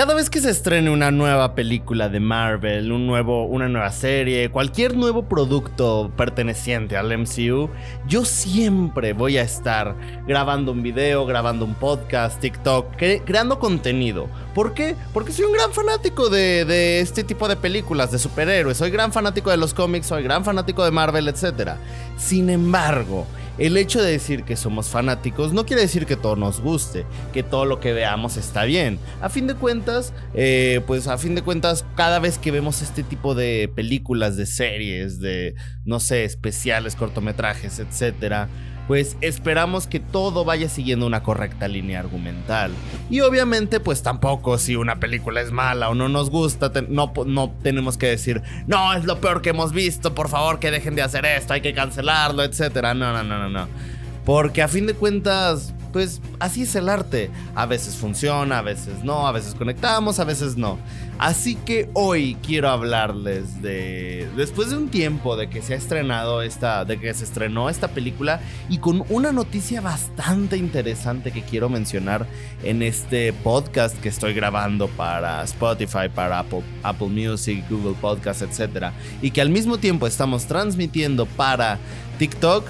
Cada vez que se estrene una nueva película de Marvel, un nuevo, una nueva serie, cualquier nuevo producto perteneciente al MCU, yo siempre voy a estar grabando un video, grabando un podcast, TikTok, creando contenido. ¿Por qué? Porque soy un gran fanático de, de este tipo de películas, de superhéroes, soy gran fanático de los cómics, soy gran fanático de Marvel, etc. Sin embargo, el hecho de decir que somos fanáticos no quiere decir que todo nos guste, que todo lo que veamos está bien. A fin de cuentas, eh, pues a fin de cuentas, cada vez que vemos este tipo de películas, de series, de, no sé, especiales, cortometrajes, etcétera, pues esperamos que todo vaya siguiendo una correcta línea argumental. Y obviamente, pues tampoco si una película es mala o no nos gusta, no, no tenemos que decir, no, es lo peor que hemos visto, por favor que dejen de hacer esto, hay que cancelarlo, etcétera. No, no, no, no, no. Porque a fin de cuentas, pues así es el arte. A veces funciona, a veces no, a veces conectamos, a veces no. Así que hoy quiero hablarles de después de un tiempo de que se ha estrenado esta de que se estrenó esta película y con una noticia bastante interesante que quiero mencionar en este podcast que estoy grabando para Spotify, para Apple, Apple Music, Google Podcast, etc. y que al mismo tiempo estamos transmitiendo para TikTok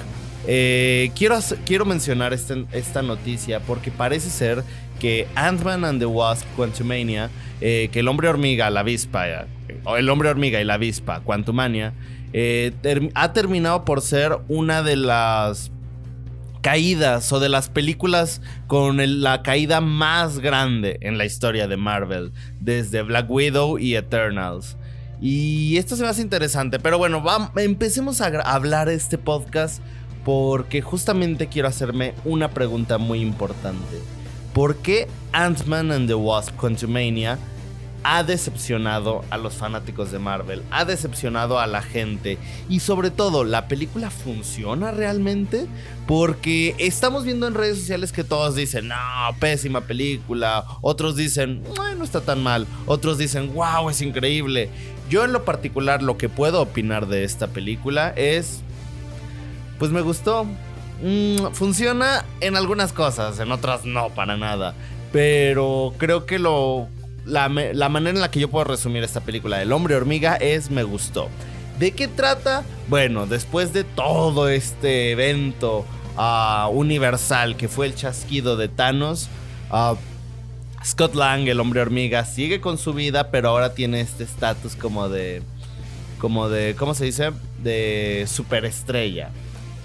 eh, quiero, quiero mencionar este, esta noticia porque parece ser que Ant-Man and the Wasp Quantumania, eh, que el hombre hormiga, la avispa, eh, o el hombre hormiga y la avispa, Quantumania, ha terminado por ser una de las caídas o de las películas con la caída más grande en la historia de Marvel, desde Black Widow y Eternals. Y esto se me hace interesante, pero bueno, empecemos a hablar este podcast porque justamente quiero hacerme una pregunta muy importante. ¿Por qué Ant-Man and the Wasp Quantumania ha decepcionado a los fanáticos de Marvel? ¿Ha decepcionado a la gente? Y sobre todo, ¿la película funciona realmente? Porque estamos viendo en redes sociales que todos dicen, no, pésima película. Otros dicen, no está tan mal. Otros dicen, wow, es increíble. Yo en lo particular lo que puedo opinar de esta película es pues me gustó. Mm, funciona en algunas cosas, en otras no, para nada. Pero creo que lo. La, manera en la que yo puedo resumir esta película El hombre hormiga es me gustó. ¿De qué trata? Bueno, después de todo este evento ah, universal que fue el chasquido de Thanos, uh, Scott Lang, el hombre hormiga, sigue con su vida, pero ahora tiene este estatus como de. como de. ¿cómo se dice? de superestrella.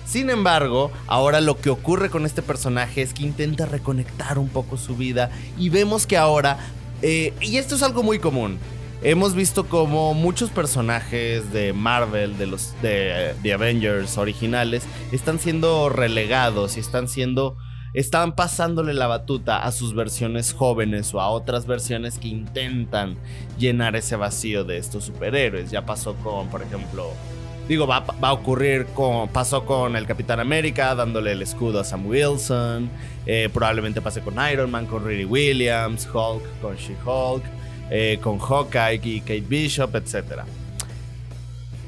Sin embargo, ahora lo que ocurre con este personaje es que intenta reconectar un poco su vida y vemos que ahora, eh, y esto es algo muy común, hemos visto como muchos personajes de Marvel, de los de, Avengers originales, están siendo relegados y están siendo están pasándole la batuta a sus versiones jóvenes o a otras versiones que intentan llenar ese vacío de estos superhéroes. Ya pasó con, por ejemplo, Digo, va, a ocurrir con. Pasó con el Capitán América, dándole el escudo a Sam Wilson. Eh, probablemente pase con Iron Man, con Riri Williams, Hulk, con She-Hulk, eh, con Hawkeye y Kate Bishop, etc.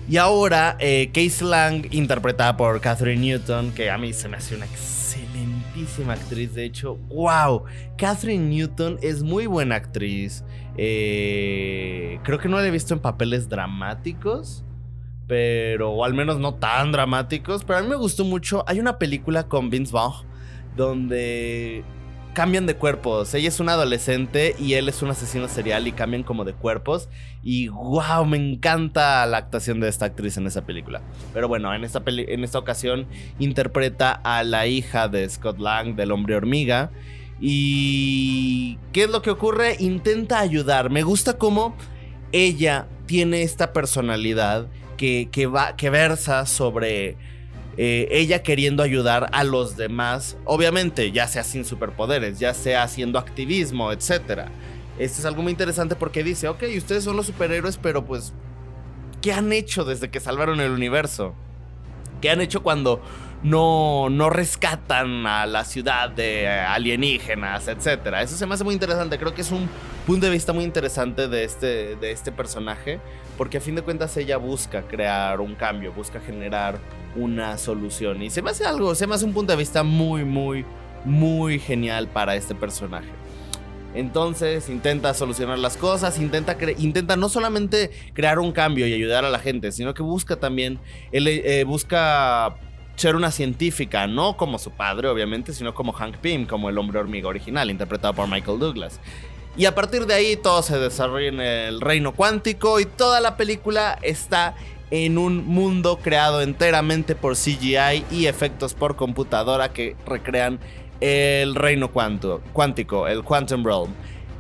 Y ahora, eh, Case Lang, interpretada por Catherine Newton, que a mí se me hace una excelentísima actriz. De hecho, wow, Catherine Newton es muy buena actriz. creo que no la he visto en papeles dramáticos pero o al menos no tan dramáticos, pero a mí me gustó mucho. Hay una película con Vince Vaughn donde cambian de cuerpos. Ella es una adolescente y él es un asesino serial y cambian como de cuerpos. Y wow, me encanta la actuación de esta actriz en esa película. Pero bueno, en esta, en esta ocasión interpreta a la hija de Scott Lang, del hombre hormiga. Y ¿qué es lo que ocurre? Intenta ayudar. Me gusta cómo ella tiene esta personalidad que, va, que versa sobre eh, ella queriendo ayudar a los demás, obviamente, ya sea sin superpoderes, ya sea haciendo activismo, etc. Esto es algo muy interesante porque dice, ok, ustedes son los superhéroes, pero pues, ¿qué han hecho desde que salvaron el universo? ¿Qué han hecho cuando no, no rescatan a la ciudad de alienígenas, etcétera. Eso se me hace muy interesante. Creo que es un punto de vista muy interesante de este, de este personaje, porque a fin de cuentas ella busca crear un cambio, busca generar una solución. Y se me hace algo, se me hace un punto de vista muy, muy, muy genial para este personaje. Entonces intenta solucionar las cosas, intenta, intenta no solamente crear un cambio y ayudar a la gente, sino que busca también, él, eh, busca ser una científica, no como su padre obviamente, sino como Hank Pym, como el hombre hormiga original, interpretado por Michael Douglas. Y a partir de ahí todo se desarrolla en el reino cuántico y toda la película está en un mundo creado enteramente por CGI y efectos por computadora que recrean el reino cuántico, el Quantum Realm.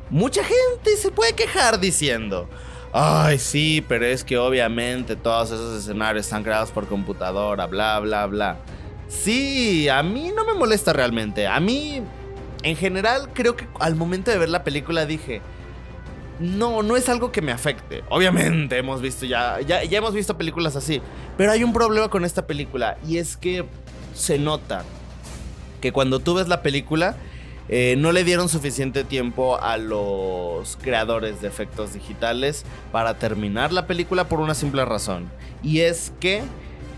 Mucha gente se puede quejar diciendo, ay sí, pero es que obviamente todos esos escenarios están creados por computadora, bla, bla, bla. Sí, a mí no me molesta realmente. A mí, en general, creo que al momento de ver la película dije, no, no es algo que me afecte. Obviamente hemos visto ya, ya, hemos visto películas así. Pero hay un problema con esta película y es que se nota que cuando tú ves la película, eh, no le dieron suficiente tiempo a los creadores de efectos digitales para terminar la película por una simple razón. Y es que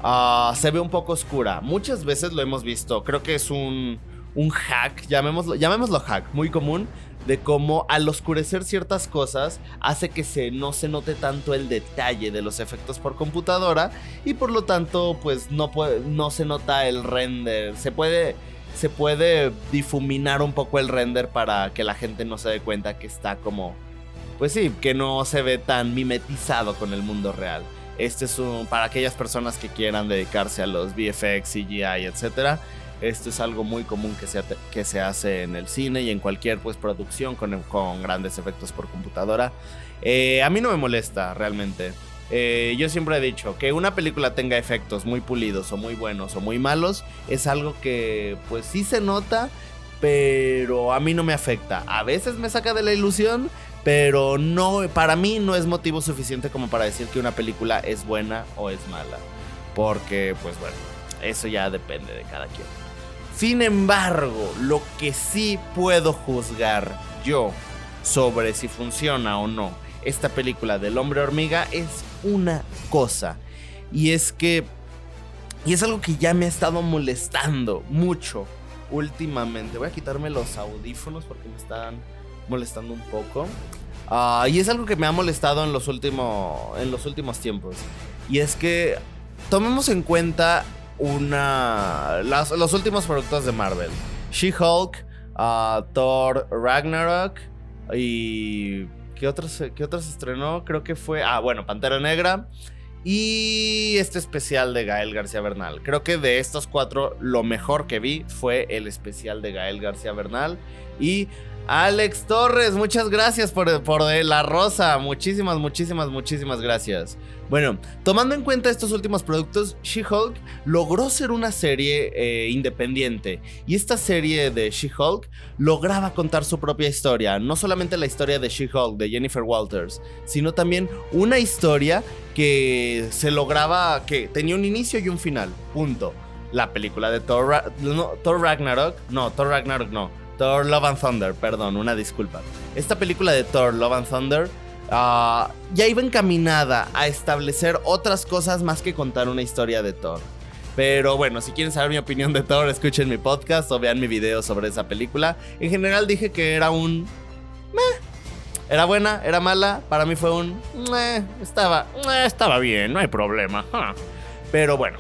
ah, se ve un poco oscura. Muchas veces lo hemos visto. Creo que es un, un hack, llamémoslo, llamémoslo hack, muy común. De cómo al oscurecer ciertas cosas hace que se, no se note tanto el detalle de los efectos por computadora y por lo tanto pues no, no se nota el render. Se puede se puede difuminar un poco el render para que la gente no se dé cuenta que está como, pues sí, que no se ve tan mimetizado con el mundo real. Este es un, para aquellas personas que quieran dedicarse a los VFX, CGI, etc. Esto es algo muy común que se, que se hace en el cine y en cualquier pues, producción con, con grandes efectos por computadora. Eh, a mí no me molesta realmente. Eh, yo siempre he dicho que una película tenga efectos muy pulidos o muy buenos o muy malos es algo que pues sí se nota, pero a mí no me afecta. A veces me saca de la ilusión, pero no para mí no es motivo suficiente como para decir que una película es buena o es mala, porque pues bueno, eso ya depende de cada quien. Sin embargo, lo que sí puedo juzgar yo sobre si funciona o no esta película del hombre hormiga es una cosa. Y es que... Y es algo que ya me ha estado molestando mucho últimamente. Voy a quitarme los audífonos porque me están molestando un poco. Ah, y es algo que me ha molestado en los, en los últimos tiempos. Y es que tomemos en cuenta una, los últimos productos de Marvel. She-Hulk, ah, Thor Ragnarok y ¿Qué otros, ¿Qué otros estrenó? Creo que fue. Ah, bueno, Pantera Negra. Y este especial de Gael García Bernal. Creo que de estos cuatro, lo mejor que vi fue el especial de Gael García Bernal. Y Alex Torres, muchas gracias por, por la rosa. Muchísimas, muchísimas, muchísimas gracias. Bueno, tomando en cuenta estos últimos productos, She-Hulk logró ser una serie eh, independiente. Y esta serie de She-Hulk lograba contar su propia historia. No solamente la historia de She-Hulk, de Jennifer Walters, sino también una historia que se lograba, que tenía un inicio y un final. Punto. La película de Thor, Thor Ragnarok, no, Thor Ragnarok no. Thor Love and Thunder, perdón, una disculpa. Esta película de Thor Love and Thunder Ah, ya iba encaminada a establecer otras cosas más que contar una historia de Thor. Pero bueno, si quieren saber mi opinión de Thor, escuchen mi podcast o vean mi video sobre esa película. En general dije que era un... Era buena, era mala, para mí fue un... Estaba, estaba bien, no hay problema. Pero bueno,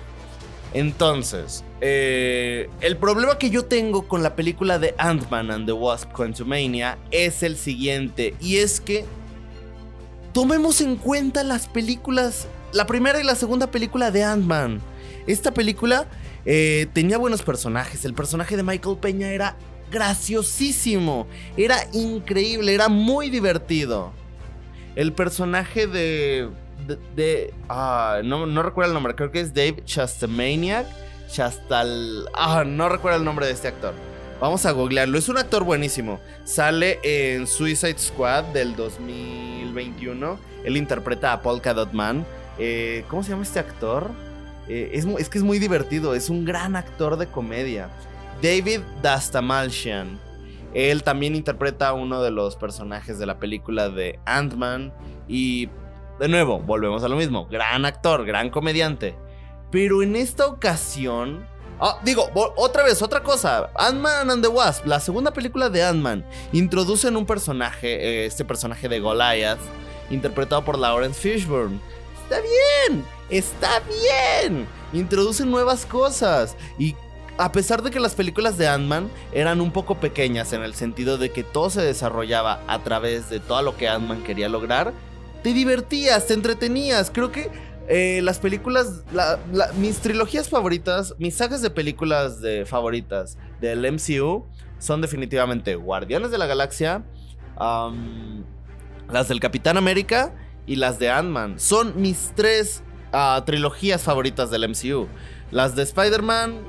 entonces, eh, el problema que yo tengo con la película de Ant-Man and the Wasp Quantumania es el siguiente, y es que tomemos en cuenta las películas, la primera y la segunda película de Ant-Man. Esta película eh, tenía buenos personajes. El personaje de Michael Peña era graciosísimo, era increíble, era muy divertido. El personaje de... de, ah, no, no, recuerdo el nombre, creo que es Dave Chastamaniac. Chastal... Ah, no recuerdo el nombre de este actor. Vamos a googlearlo. Es un actor buenísimo. Sale en Suicide Squad del 2021. Él interpreta a Polka Dot Man. Eh, ¿Cómo se llama este actor? Eh, es, que es muy divertido. Es un gran actor de comedia. David Dastamalchian. Él también interpreta a uno de los personajes de la película de Ant-Man. Y de nuevo, volvemos a lo mismo. Gran actor, gran comediante. Pero en esta ocasión Ah, digo, otra vez, otra cosa. Ant-Man and the Wasp, la segunda película de Ant-Man, introducen un personaje, eh, este personaje de Goliath, interpretado por Lawrence Fishburne. Está bien, está bien. Introducen nuevas cosas. Y a pesar de que las películas de Ant-Man eran un poco pequeñas en el sentido de que todo se desarrollaba a través de todo lo que Ant-Man quería lograr, te divertías, te entretenías. Creo que eh, las películas, mis trilogías favoritas, mis sagas de películas de favoritas del MCU son definitivamente Guardianes de la Galaxia, las del Capitán América y las de Ant-Man. Son mis tres ah, trilogías favoritas del MCU. Las de Spider-Man,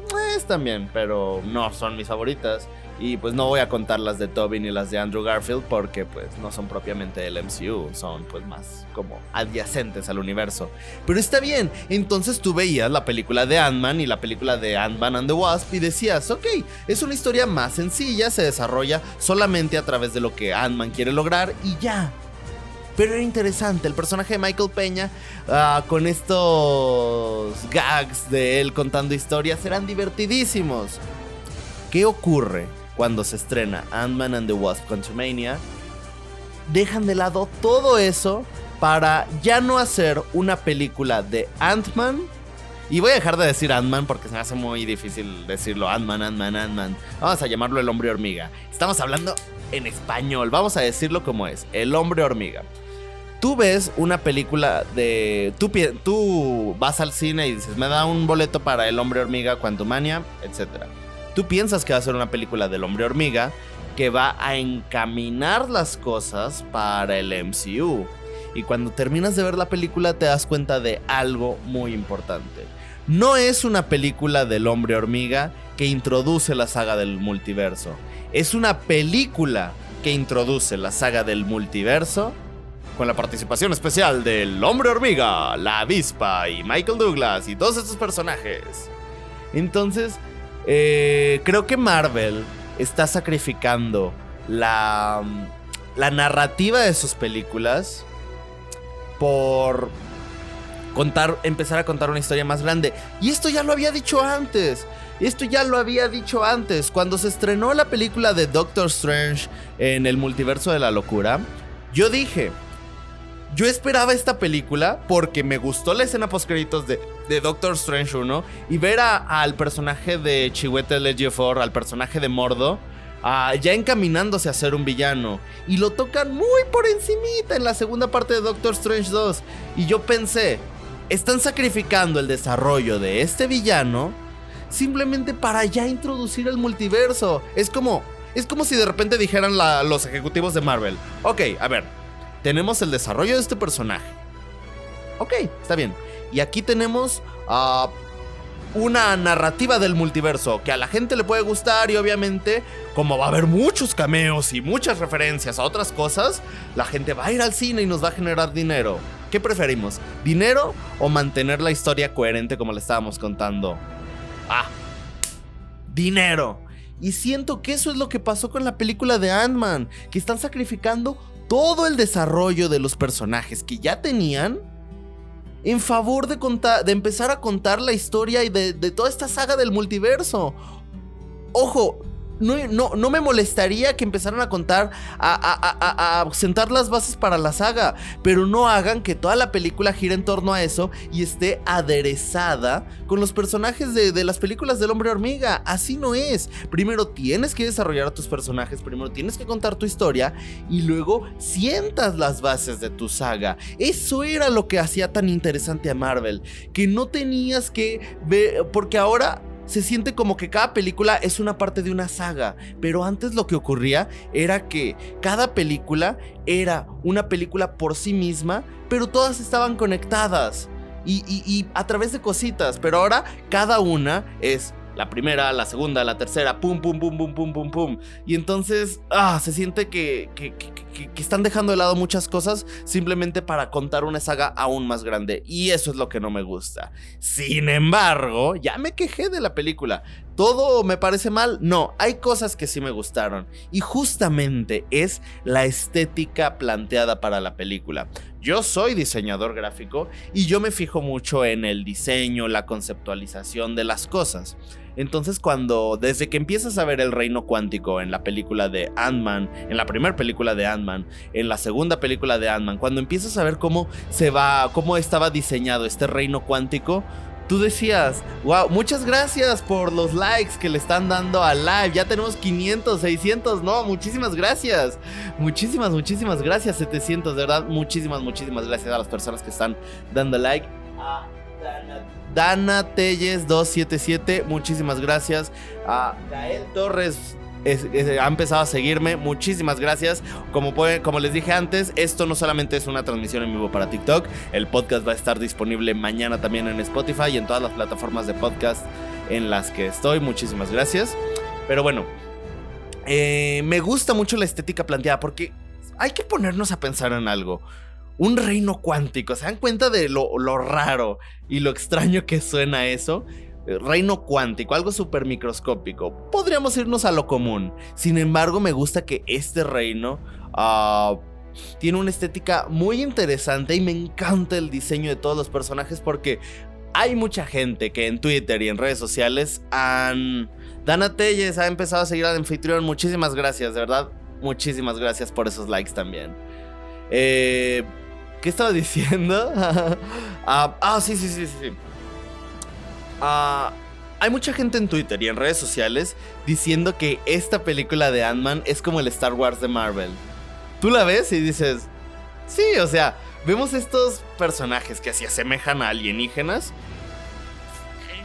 también, pero no son mis favoritas. Y pues no voy a contar las de Toby ni las de Andrew Garfield porque pues no son propiamente el MCU, son pues más como adyacentes al universo. Pero está bien, entonces tú veías la película de Ant-Man y la película de Ant-Man and the Wasp y decías, ok, es una historia más sencilla, se desarrolla solamente a través de lo que Ant-Man quiere lograr y ya. Pero era interesante, el personaje de Michael Peña ah, con estos gags de él contando historias eran divertidísimos. ¿Qué ocurre? cuando se estrena Ant-Man and the Wasp Quantumania, dejan de lado todo eso para ya no hacer una película de Ant-Man. Y voy a dejar de decir Ant-Man porque se me hace muy difícil decirlo. Ant-Man, Ant-Man, Ant-Man. Vamos a llamarlo el hombre hormiga. Estamos hablando en español. Vamos a decirlo como es. El hombre hormiga. Tú ves una película de... Tú, vas al cine y dices, me da un boleto para el hombre hormiga, Quantumania, etcétera Tú piensas que va a ser una película del hombre hormiga que va a encaminar las cosas para el MCU. Y cuando terminas de ver la película te das cuenta de algo muy importante. No es una película del hombre hormiga que introduce la saga del multiverso. Es una película que introduce la saga del multiverso con la participación especial del hombre hormiga, la avispa y Michael Douglas y todos estos personajes. Entonces, eh, creo que Marvel está sacrificando la, la narrativa de sus películas por contar, empezar a contar una historia más grande. Y esto ya lo había dicho antes. Esto ya lo había dicho antes. Cuando se estrenó la película de Doctor Strange en el multiverso de la locura, yo dije, yo esperaba esta película porque me gustó la escena post créditos de, Doctor Strange 1 y ver al personaje de Chiwetel Ejiofor, al personaje de Mordo, ya encaminándose a ser un villano y lo tocan muy por encimita en la segunda parte de Doctor Strange 2 y yo pensé, están sacrificando el desarrollo de este villano simplemente para ya introducir el multiverso. Es como es como si de repente dijeran los ejecutivos de Marvel, ok, a ver, tenemos el desarrollo de este personaje. Ok, está bien. Y aquí tenemos ah, una narrativa del multiverso que a la gente le puede gustar y obviamente como va a haber muchos cameos y muchas referencias a otras cosas, la gente va a ir al cine y nos va a generar dinero. ¿Qué preferimos? ¿Dinero o mantener la historia coherente como le estábamos contando? Ah, dinero. Y siento que eso es lo que pasó con la película de Ant-Man, que están sacrificando todo el desarrollo de los personajes que ya tenían en favor de, contar, de empezar a contar la historia y de, de toda esta saga del multiverso. Ojo, no, no, me molestaría que empezaran a contar, a, sentar las bases para la saga, pero no hagan que toda la película gire en torno a eso y esté aderezada con los personajes de, de las películas del hombre hormiga. Así no es. Primero tienes que desarrollar a tus personajes, primero tienes que contar tu historia y luego sientas las bases de tu saga. Eso era lo que hacía tan interesante a Marvel, que no tenías que ver, porque ahora se siente como que cada película es una parte de una saga, pero antes lo que ocurría era que cada película era una película por sí misma, pero todas estaban conectadas. Y, a través de cositas, pero ahora cada una es la primera, la segunda, la tercera, pum, pum, pum, pum, pum, pum, pum. Y entonces, ah, se siente que, están dejando de lado muchas cosas simplemente para contar una saga aún más grande. Y eso es lo que no me gusta. Sin embargo, ya me quejé de la película. ¿Todo me parece mal? No, hay cosas que sí me gustaron. Y justamente es la estética planteada para la película. Yo soy diseñador gráfico y yo me fijo mucho en el diseño, la conceptualización de las cosas. Entonces cuando, desde que empiezas a ver el reino cuántico en la película de Ant-Man, en la primera película de Ant-Man, en la segunda película de Ant-Man, cuando empiezas a ver cómo se va, cómo estaba diseñado este reino cuántico, tú decías, wow, muchas gracias por los likes que le están dando al live. Ya tenemos 500, 600, no, muchísimas gracias. Muchísimas, muchísimas gracias, 700, de verdad, muchísimas, muchísimas gracias a las personas que están dando like. Dana, Telles 277, muchísimas gracias. A Gael Torres ha empezado a seguirme. Muchísimas gracias. Como, como les dije antes, esto no solamente es una transmisión en vivo para TikTok. El podcast va a estar disponible mañana también en Spotify y en todas las plataformas de podcast en las que estoy. Muchísimas gracias. Pero bueno, eh, me gusta mucho la estética planteada porque hay que ponernos a pensar en algo. Un reino cuántico. ¿Se dan cuenta de lo, raro y lo extraño que suena eso? Eh, reino cuántico, algo súper microscópico. Podríamos irnos a lo común. Sin embargo, me gusta que este reino ah, tiene una estética muy interesante y me encanta el diseño de todos los personajes porque hay mucha gente que en Twitter y en redes sociales han... Dana Telles ha empezado a seguir al anfitrión. Muchísimas gracias, de verdad. Muchísimas gracias por esos likes también. Eh, ¿Qué estaba diciendo? ah, ah, sí, sí, sí, sí. Ah, hay mucha gente en Twitter y en redes sociales diciendo que esta película de Ant-Man es como el Star Wars de Marvel. Tú la ves y dices, sí, o sea, vemos estos personajes que así asemejan a alienígenas.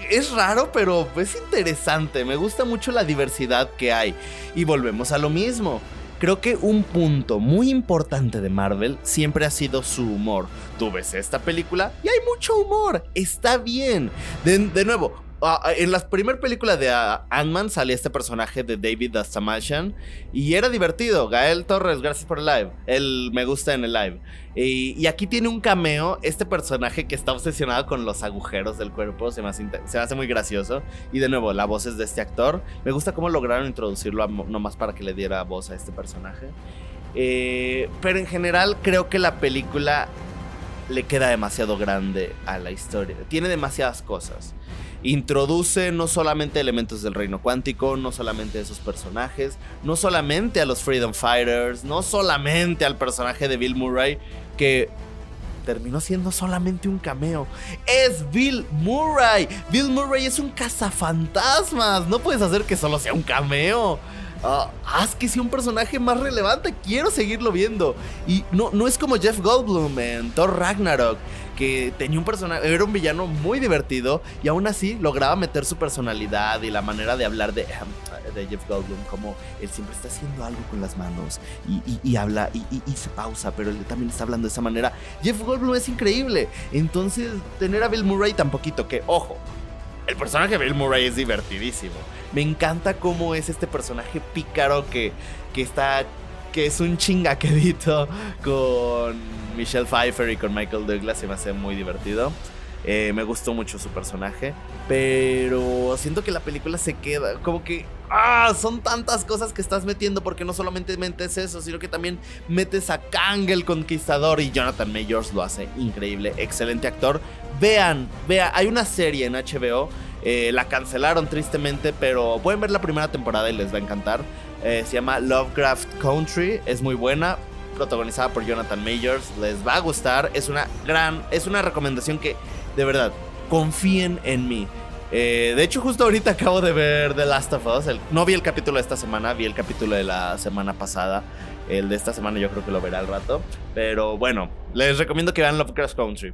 Es raro, pero es interesante. Me gusta mucho la diversidad que hay. Y volvemos a lo mismo. Creo que un punto muy importante de Marvel siempre ha sido su humor. Tú ves esta película y hay mucho humor. Está bien. De, nuevo, en la primera película de Ant-Man salía este personaje de David Dastamashan y era divertido. Gael Torres, gracias por el live. Él me gusta en el live. Y, aquí tiene un cameo, este personaje que está obsesionado con los agujeros del cuerpo, se me, hace, muy gracioso. Y de nuevo, la voz es de este actor. Me gusta cómo lograron introducirlo nomás para que le diera voz a este personaje. Eh, pero en general creo que la película le queda demasiado grande a la historia. Tiene demasiadas cosas introduce no solamente elementos del reino cuántico, no solamente esos personajes, no solamente a los Freedom Fighters, no solamente al personaje de Bill Murray, que terminó siendo solamente un cameo. Es Bill Murray. Bill Murray es un cazafantasmas. No puedes hacer que solo sea un cameo. Ah, haz que sea un personaje más relevante. Quiero seguirlo viendo. Y no, no es como Jeff Goldblum en Thor Ragnarok que tenía un personaje, era un villano muy divertido y aún así lograba meter su personalidad y la manera de hablar de, de Jeff Goldblum, como él siempre está haciendo algo con las manos y, habla y, se pausa, pero él también está hablando de esa manera. Jeff Goldblum es increíble. Entonces, tener a Bill Murray tan poquito que, ojo, el personaje de Bill Murray es divertidísimo. Me encanta cómo es este personaje pícaro que, que está que es un chingaquedito con Michelle Pfeiffer y con Michael Douglas. Se me hace muy divertido. Eh, me gustó mucho su personaje. Pero siento que la película se queda como que... ¡Ah! Son tantas cosas que estás metiendo porque no solamente metes eso, sino que también metes a Kang el Conquistador y Jonathan Majors lo hace increíble, excelente actor. Vean, vean, hay una serie en HBO, eh, la cancelaron tristemente, pero pueden ver la primera temporada y les va a encantar. Eh, se llama Lovecraft Country, es muy buena, protagonizada por Jonathan Majors, les va a gustar, es una gran, es una recomendación que, de verdad, confíen en mí. Eh, de hecho, justo ahorita acabo de ver The Last of Us. no vi el capítulo de esta semana, vi el capítulo de la semana pasada. El de esta semana yo creo que lo verá al rato. Pero bueno, les recomiendo que vean Lovecraft Country.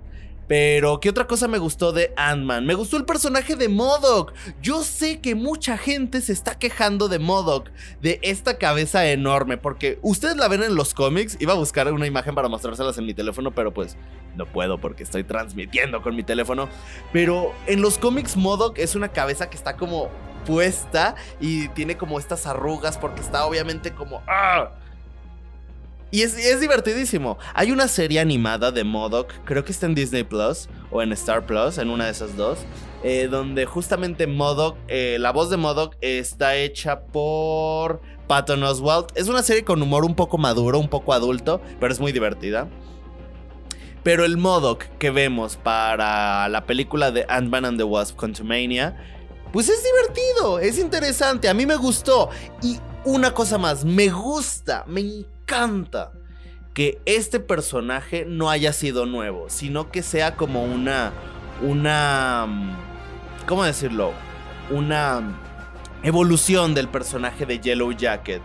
Pero, ¿qué otra cosa me gustó de Ant-Man? Me gustó el personaje de Modoc. Yo sé que mucha gente se está quejando de Modoc, de esta cabeza enorme, porque ustedes la ven en los cómics. Iba a buscar una imagen para mostrárselas en mi teléfono, pero pues no puedo porque estoy transmitiendo con mi teléfono. Pero en los cómics, Modoc es una cabeza que está como puesta y tiene como estas arrugas porque está obviamente como... ¡ah! Y es, divertidísimo. Hay una serie animada de Modoc, creo que está en Disney Plus o en Star Plus, en una de esas dos, eh, donde justamente Modoc, eh, la voz de Modoc está hecha por Patton Oswalt. Es una serie con humor un poco maduro, un poco adulto, pero es muy divertida. Pero el Modoc que vemos para la película de Ant-Man and the Wasp Quantumania pues es divertido, es interesante, a mí me gustó. Y una cosa más, me gusta, me encanta que este personaje no haya sido nuevo, sino que sea como una, una, ¿cómo decirlo? Una evolución del personaje de Yellow Jacket.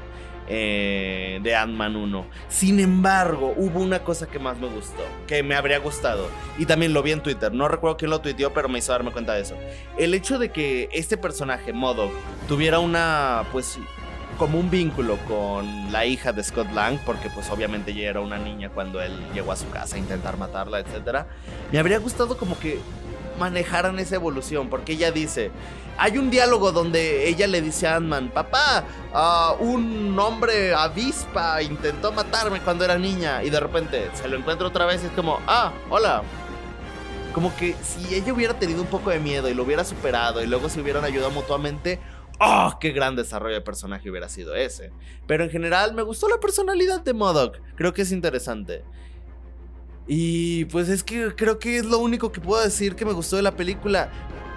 Eh, de Ant-Man 1. Sin embargo, hubo una cosa que más me gustó, que me habría gustado, y también lo vi en Twitter, no recuerdo quién lo tuiteó, pero me hizo darme cuenta de eso. El hecho de que este personaje, Modo, tuviera una, pues, como un vínculo con la hija de Scott Lang, porque pues obviamente ella era una niña cuando él llegó a su casa a intentar matarla, etc. Me habría gustado como que manejaran esa evolución, porque ella dice, hay un diálogo donde ella le dice a Ant-Man, papá, uh, un hombre avispa intentó matarme cuando era niña, y de repente se lo encuentra otra vez y es como, ah, hola. Como que si ella hubiera tenido un poco de miedo y lo hubiera superado y luego se hubieran ayudado mutuamente, ¡Oh! ¡Qué gran desarrollo de personaje hubiera sido ese! Pero en general me gustó la personalidad de Modoc. Creo que es interesante. Y pues es que creo que es lo único que puedo decir que me gustó de la película.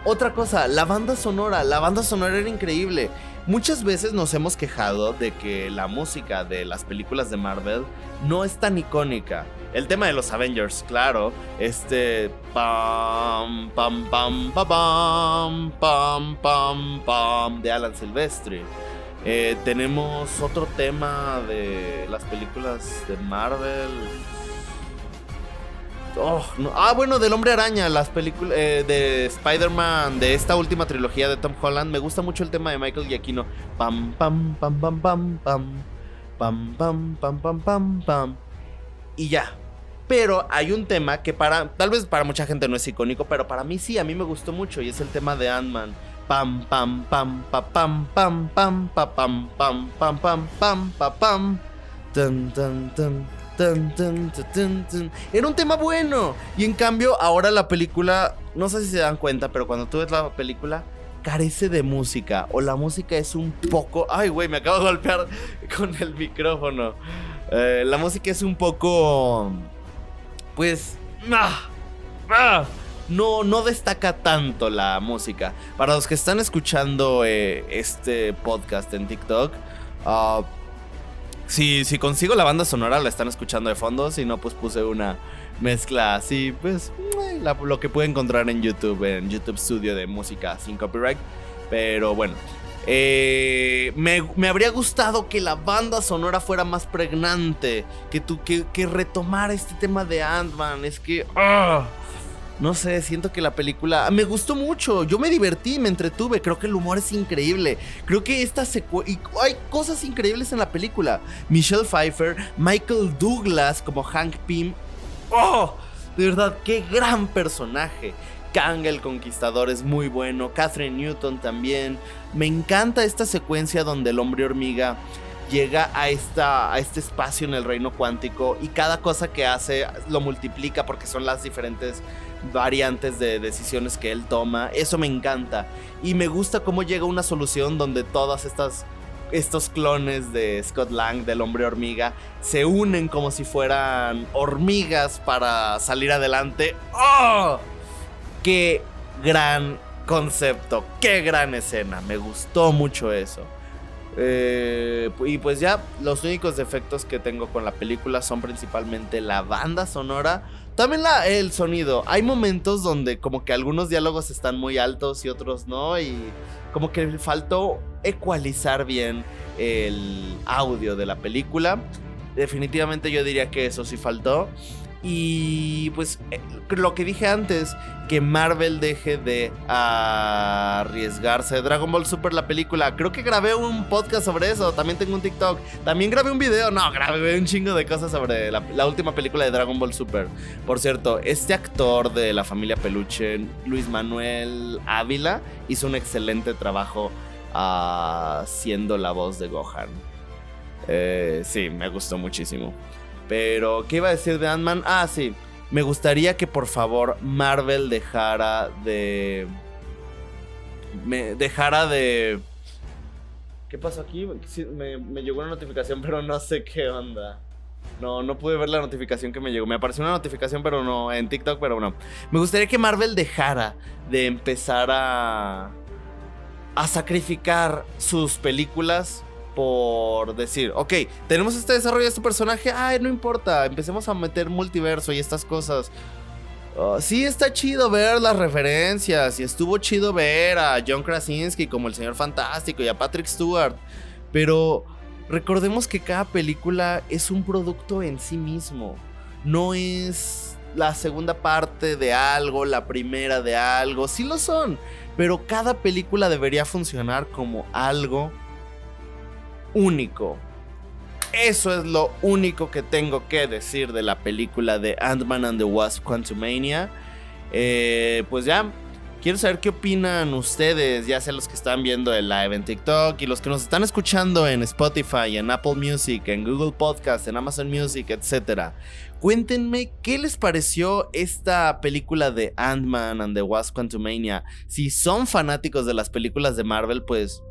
Otra cosa, la banda sonora. La banda sonora era increíble. Muchas veces nos hemos quejado de que la música de las películas de Marvel no es tan icónica. El tema de los Avengers, claro. Este. Pam, pam, pam, pam, pam, pam, pam, de Alan Silvestri. Eh, tenemos otro tema de las películas de Marvel. Oh, Ah, bueno, del Hombre Araña, las películas eh, de Spider-Man, de esta última trilogía de Tom Holland. Me gusta mucho el tema de Michael Giacchino. Pam, pam, pam, pam, pam. Pam, pam, pam, pam, pam, pam y ya. Pero hay un tema que para, tal vez para mucha gente no es icónico, pero para mí sí, a mí me gustó mucho y es el tema de Ant-Man. Pam, pam, pam, pa, pam, pam, pam, pa, pam, pam, pam, pam, pam, pa, pam. Tan, tan, tan, tan, tan, tan. Era un tema bueno. Y en cambio, ahora la película, no sé si se dan cuenta, pero cuando tú ves la película, carece de música. O la música es un poco. Ay, güey, me acabo de golpear con el micrófono. Eh, la música es un poco. Pues. Ah, ah, no, no destaca tanto la música. Para los que están escuchando eh, este podcast en TikTok. Ah, si, si consigo la banda sonora, la están escuchando de fondo. Si no, pues puse una mezcla así. Pues lo que puede encontrar en YouTube, en YouTube Studio de música sin copyright. Pero bueno. Eh, me, habría gustado que la banda sonora fuera más pregnante. Que, tú, que, que retomara este tema de Ant-Man. Es que. Ah, no sé, siento que la película me gustó mucho. Yo me divertí, me entretuve. Creo que el humor es increíble. Creo que esta secuencia. Y hay cosas increíbles en la película. Michelle Pfeiffer, Michael Douglas como Hank Pym. ¡Oh! De verdad, qué gran personaje. Kang el Conquistador es muy bueno, Catherine Newton también. Me encanta esta secuencia donde el hombre hormiga llega a, esta, a este espacio en el reino cuántico y cada cosa que hace lo multiplica porque son las diferentes variantes de decisiones que él toma. Eso me encanta. Y me gusta cómo llega una solución donde todas estas estos clones de Scott Lang, del hombre hormiga, se unen como si fueran hormigas para salir adelante. ¡Oh! Qué gran concepto, qué gran escena. Me gustó mucho eso. Eh, y pues ya, los únicos defectos que tengo con la película son principalmente la banda sonora. También la, el sonido. Hay momentos donde como que algunos diálogos están muy altos y otros no. Y como que faltó ecualizar bien el audio de la película. Definitivamente yo diría que eso sí faltó. Y pues eh, lo que dije antes, que Marvel deje de arriesgarse. Dragon Ball Super, la película. Creo que grabé un podcast sobre eso. También tengo un TikTok. También grabé un video. No, grabé un chingo de cosas sobre la, última película de Dragon Ball Super. Por cierto, este actor de la familia Peluche, Luis Manuel Ávila, hizo un excelente trabajo haciendo la voz de Gohan. Eh, sí, me gustó muchísimo. Pero, ¿qué iba a decir de Ant-Man? Ah, sí. Me gustaría que por favor Marvel dejara de. Me dejara de. ¿Qué pasó aquí? me, me, llegó una notificación, pero no sé qué onda. No, no pude ver la notificación que me llegó. Me apareció una notificación, pero no, en TikTok, pero no. Me gustaría que Marvel dejara de empezar a a sacrificar sus películas por decir, ok, tenemos este desarrollo de este personaje, ay, no importa, empecemos a meter multiverso y estas cosas. Oh, sí, está chido ver las referencias y estuvo chido ver a John Krasinski como el señor fantástico y a Patrick Stewart, pero recordemos que cada película es un producto en sí mismo, no es la segunda parte de algo, la primera de algo, sí lo son, pero cada película debería funcionar como algo único. Eso es lo único que tengo que decir de la película de Ant-Man and the Wasp Quantumania. Eh, pues ya, quiero saber qué opinan ustedes, ya sea los que están viendo el live en TikTok y los que nos están escuchando en Spotify, en Apple Music, en Google Podcast, en Amazon Music, etc. Cuéntenme qué les pareció esta película de Ant-Man and the Wasp Quantumania. Si son fanáticos de las películas de Marvel, pues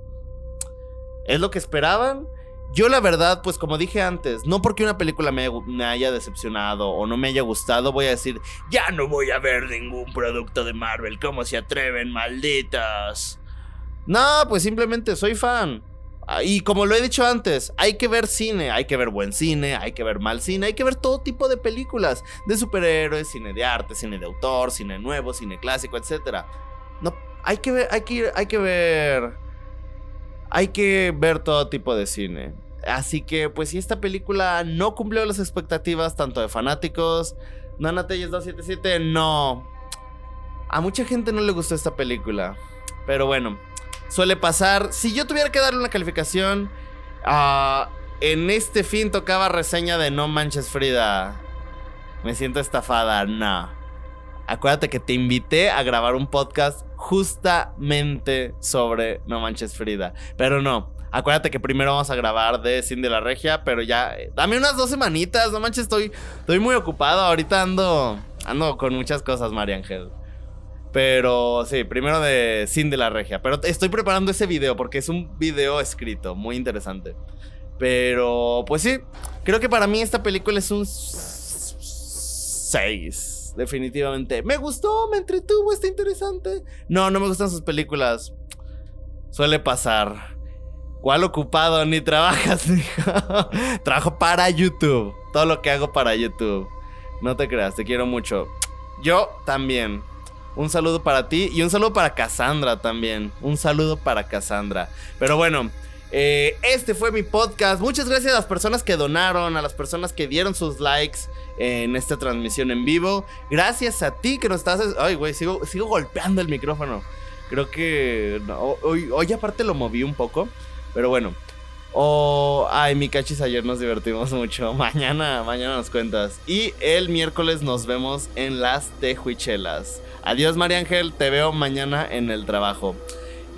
¿Es lo que esperaban? Yo la verdad, pues como dije antes, no porque una película me, haya decepcionado o no me haya gustado, voy a decir, ya no voy a ver ningún producto de Marvel, ¿cómo se atreven, malditas? No, pues simplemente soy fan. Ah, y como lo he dicho antes, hay que ver cine, hay que ver buen cine, hay que ver mal cine, hay que ver todo tipo de películas, de superhéroes, cine de arte, cine de autor, cine nuevo, cine clásico, etc. No, hay que ver, hay que, hay que ver hay que ver todo tipo de cine. Así que, pues, si esta película no cumplió las expectativas tanto de fanáticos, Nana Telles 277, no. A mucha gente no le gustó esta película. Pero bueno, suele pasar. Si yo tuviera que darle una calificación, uh, en este fin tocaba reseña de No Manches Frida. Me siento estafada, no. Acuérdate que te invité a grabar un podcast justamente sobre No Manches Frida. Pero no, acuérdate que primero vamos a grabar de Cindy la Regia, pero ya, eh, dame unas dos semanitas, no manches, estoy, estoy muy ocupado, ahorita ando, ando con muchas cosas, María Ángel. Pero sí, primero de Cindy la Regia. Pero estoy preparando ese video porque es un video escrito, muy interesante. Pero, pues sí, creo que para mí esta película es un 6 definitivamente. Me gustó, me entretuvo, está interesante. No, no me gustan sus películas. Suele pasar. ¿Cuál ocupado? Ni trabajas, Trabajo para YouTube. Todo lo que hago para YouTube. No te creas, te quiero mucho. Yo también. Un saludo para ti y un saludo para Cassandra también. Un saludo para Cassandra. Pero bueno, eh, este fue mi podcast. Muchas gracias a las personas que donaron, a las personas que dieron sus likes en esta transmisión en vivo. Gracias a ti que nos estás. Ay, güey, sigo, golpeando el micrófono. Creo que. hoy, hoy aparte lo moví un poco. Pero bueno. Oh, ay, mi cachis, ayer nos divertimos mucho. Mañana, mañana nos cuentas. Y el miércoles nos vemos en las tejuichelas. Adiós, María Ángel. Te veo mañana en el trabajo.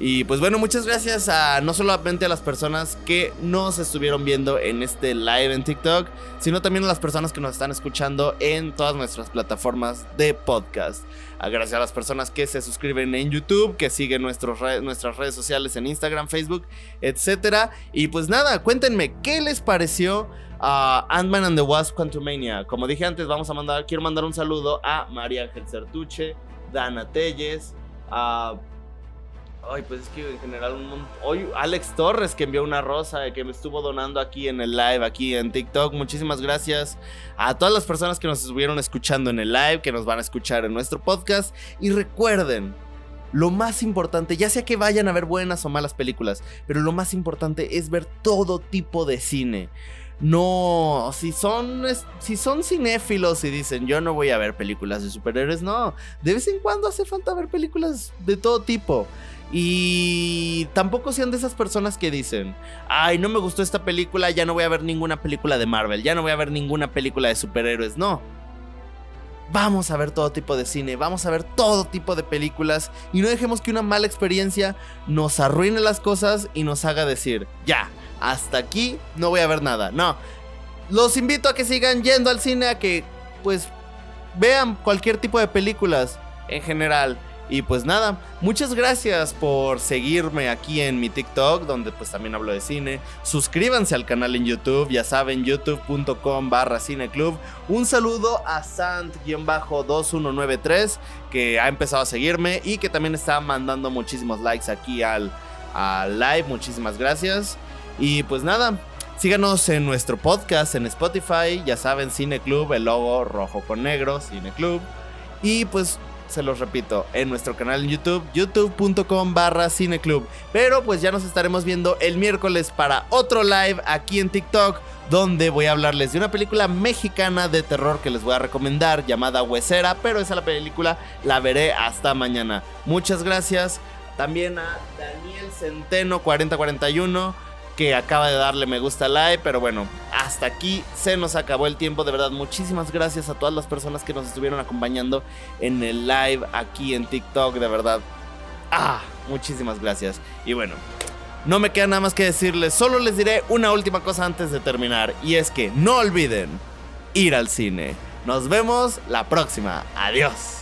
Y pues bueno, muchas gracias a no solamente a las personas que nos estuvieron viendo en este live en TikTok, sino también a las personas que nos están escuchando en todas nuestras plataformas de podcast. Gracias a las personas que se suscriben en YouTube, que siguen nuestras redes sociales en Instagram, Facebook, etc. Y pues nada, cuéntenme qué les pareció a Ant-Man and the Wasp Quantumania. Como dije antes, vamos a mandar, quiero mandar un saludo a María Ángel Certuche, Dana Telles, a Ay, pues es que en general un Hoy Alex Torres que envió una rosa que me estuvo donando aquí en el live, aquí en TikTok. Muchísimas gracias a todas las personas que nos estuvieron escuchando en el live, que nos van a escuchar en nuestro podcast. Y recuerden, lo más importante, ya sea que vayan a ver buenas o malas películas, pero lo más importante es ver todo tipo de cine. No, si son, si son cinéfilos y dicen yo no voy a ver películas de superhéroes, no. De vez en cuando hace falta ver películas de todo tipo. Y tampoco sean de esas personas que dicen, ay, no me gustó esta película, ya no voy a ver ninguna película de Marvel, ya no voy a ver ninguna película de superhéroes. No. Vamos a ver todo tipo de cine, vamos a ver todo tipo de películas y no dejemos que una mala experiencia nos arruine las cosas y nos haga decir, ya, hasta aquí no voy a ver nada. No. Los invito a que sigan yendo al cine, a que pues vean cualquier tipo de películas en general. Y pues nada, muchas gracias por seguirme aquí en mi TikTok, donde pues también hablo de cine. Suscríbanse al canal en YouTube, ya saben, youtube.com barra cineclub. Un saludo a Sant-2193, que ha empezado a seguirme y que también está mandando muchísimos likes aquí al, al live. Muchísimas gracias. Y pues nada, síganos en nuestro podcast en Spotify. Ya saben, Cine Club, el logo rojo con negro, Cine Club. Y pues se los repito, en nuestro canal en YouTube, youtube.com barra cineclub. Pero pues ya nos estaremos viendo el miércoles para otro live aquí en TikTok, donde voy a hablarles de una película mexicana de terror que les voy a recomendar llamada Huesera, pero esa la película la veré hasta mañana. Muchas gracias. También a Daniel Centeno 4041 que acaba de darle me gusta al live, pero bueno, hasta aquí se nos acabó el tiempo, de verdad, muchísimas gracias a todas las personas que nos estuvieron acompañando en el live aquí en TikTok, de verdad. Ah, muchísimas gracias. Y bueno, no me queda nada más que decirles, solo les diré una última cosa antes de terminar, y es que no olviden ir al cine. Nos vemos la próxima. Adiós.